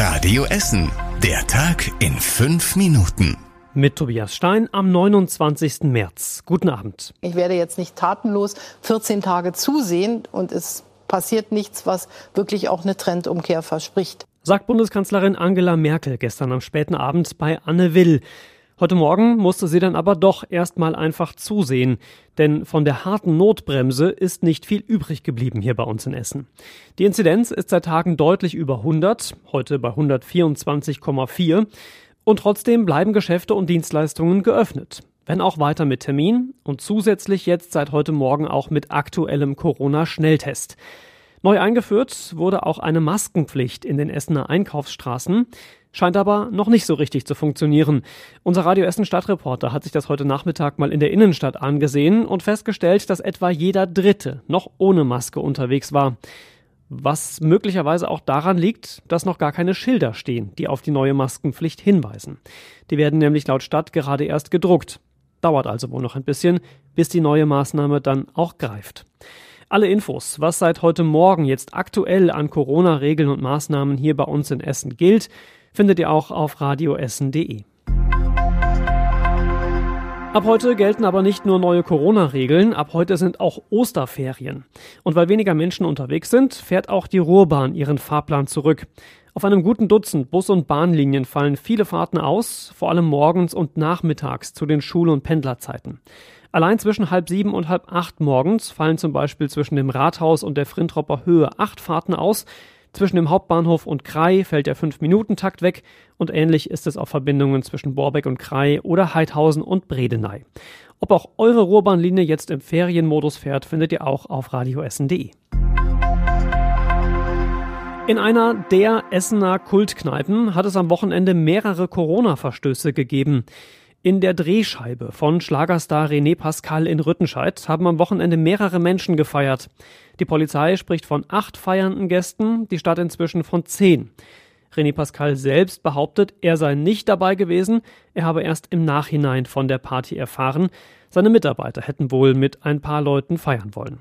Radio Essen. Der Tag in fünf Minuten. Mit Tobias Stein am 29. März. Guten Abend. Ich werde jetzt nicht tatenlos 14 Tage zusehen und es passiert nichts, was wirklich auch eine Trendumkehr verspricht. Sagt Bundeskanzlerin Angela Merkel gestern am späten Abend bei Anne Will. Heute Morgen musste sie dann aber doch erstmal einfach zusehen, denn von der harten Notbremse ist nicht viel übrig geblieben hier bei uns in Essen. Die Inzidenz ist seit Tagen deutlich über 100, heute bei 124,4 und trotzdem bleiben Geschäfte und Dienstleistungen geöffnet. Wenn auch weiter mit Termin und zusätzlich jetzt seit heute Morgen auch mit aktuellem Corona-Schnelltest. Neu eingeführt wurde auch eine Maskenpflicht in den Essener Einkaufsstraßen. Scheint aber noch nicht so richtig zu funktionieren. Unser Radio Essen Stadtreporter hat sich das heute Nachmittag mal in der Innenstadt angesehen und festgestellt, dass etwa jeder Dritte noch ohne Maske unterwegs war. Was möglicherweise auch daran liegt, dass noch gar keine Schilder stehen, die auf die neue Maskenpflicht hinweisen. Die werden nämlich laut Stadt gerade erst gedruckt. Dauert also wohl noch ein bisschen, bis die neue Maßnahme dann auch greift. Alle Infos, was seit heute Morgen jetzt aktuell an Corona-Regeln und Maßnahmen hier bei uns in Essen gilt, findet ihr auch auf radioessen.de. Ab heute gelten aber nicht nur neue Corona-Regeln, ab heute sind auch Osterferien. Und weil weniger Menschen unterwegs sind, fährt auch die Ruhrbahn ihren Fahrplan zurück. Auf einem guten Dutzend Bus- und Bahnlinien fallen viele Fahrten aus, vor allem morgens und nachmittags zu den Schul- und Pendlerzeiten. Allein zwischen halb sieben und halb acht morgens fallen zum Beispiel zwischen dem Rathaus und der Frintropper Höhe acht Fahrten aus, zwischen dem Hauptbahnhof und Krai fällt der 5-Minuten-Takt weg und ähnlich ist es auf Verbindungen zwischen Borbeck und Krai oder Heidhausen und Bredeney. Ob auch eure Ruhrbahnlinie jetzt im Ferienmodus fährt, findet ihr auch auf radioessen.de. In einer der Essener Kultkneipen hat es am Wochenende mehrere Corona-Verstöße gegeben. In der Drehscheibe von Schlagerstar René Pascal in Rüttenscheid haben am Wochenende mehrere Menschen gefeiert. Die Polizei spricht von acht feiernden Gästen, die Stadt inzwischen von zehn. René Pascal selbst behauptet, er sei nicht dabei gewesen, er habe erst im Nachhinein von der Party erfahren. Seine Mitarbeiter hätten wohl mit ein paar Leuten feiern wollen.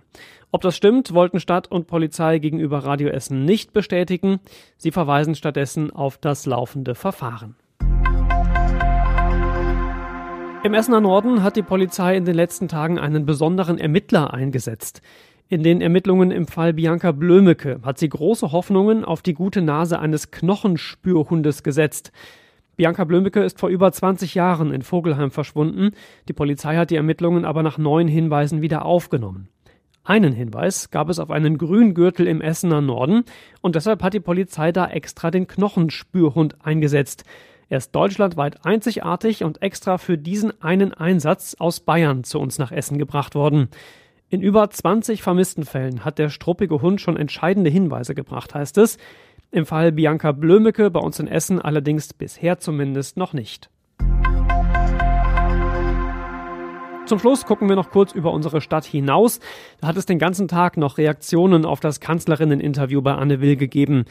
Ob das stimmt, wollten Stadt und Polizei gegenüber Radio Essen nicht bestätigen. Sie verweisen stattdessen auf das laufende Verfahren. Im Essener Norden hat die Polizei in den letzten Tagen einen besonderen Ermittler eingesetzt. In den Ermittlungen im Fall Bianca Blömecke hat sie große Hoffnungen auf die gute Nase eines Knochenspürhundes gesetzt. Bianca Blömecke ist vor über 20 Jahren in Vogelheim verschwunden. Die Polizei hat die Ermittlungen aber nach neuen Hinweisen wieder aufgenommen. Einen Hinweis gab es auf einen Grüngürtel im Essener Norden und deshalb hat die Polizei da extra den Knochenspürhund eingesetzt. Er ist deutschlandweit einzigartig und extra für diesen einen Einsatz aus Bayern zu uns nach Essen gebracht worden. In über 20 vermissten Fällen hat der struppige Hund schon entscheidende Hinweise gebracht, heißt es. Im Fall Bianca Blömecke bei uns in Essen allerdings bisher zumindest noch nicht. Zum Schluss gucken wir noch kurz über unsere Stadt hinaus. Da hat es den ganzen Tag noch Reaktionen auf das Kanzlerinneninterview bei Anne Will gegeben.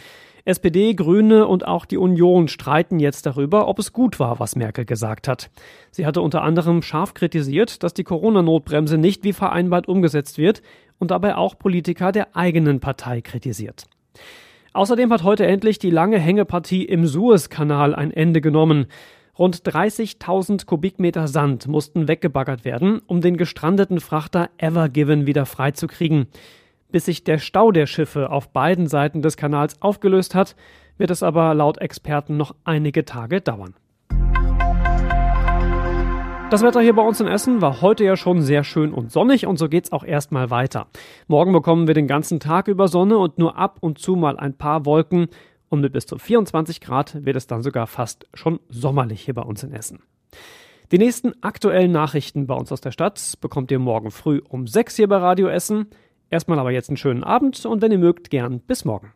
SPD, Grüne und auch die Union streiten jetzt darüber, ob es gut war, was Merkel gesagt hat. Sie hatte unter anderem scharf kritisiert, dass die Corona-Notbremse nicht wie vereinbart umgesetzt wird und dabei auch Politiker der eigenen Partei kritisiert. Außerdem hat heute endlich die lange Hängepartie im Suezkanal ein Ende genommen. Rund 30.000 Kubikmeter Sand mussten weggebaggert werden, um den gestrandeten Frachter Ever Given wieder freizukriegen. Bis sich der Stau der Schiffe auf beiden Seiten des Kanals aufgelöst hat, wird es aber laut Experten noch einige Tage dauern. Das Wetter hier bei uns in Essen war heute ja schon sehr schön und sonnig und so geht's auch erstmal weiter. Morgen bekommen wir den ganzen Tag über Sonne und nur ab und zu mal ein paar Wolken und mit bis zu 24 Grad wird es dann sogar fast schon sommerlich hier bei uns in Essen. Die nächsten aktuellen Nachrichten bei uns aus der Stadt bekommt ihr morgen früh um 6 hier bei Radio Essen. Erstmal aber jetzt einen schönen Abend und wenn ihr mögt, gern bis morgen.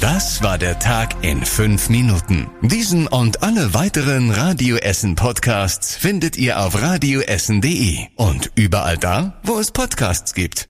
Das war der Tag in fünf Minuten. Diesen und alle weiteren Radio Essen Podcasts findet ihr auf radioessen.de und überall da, wo es Podcasts gibt.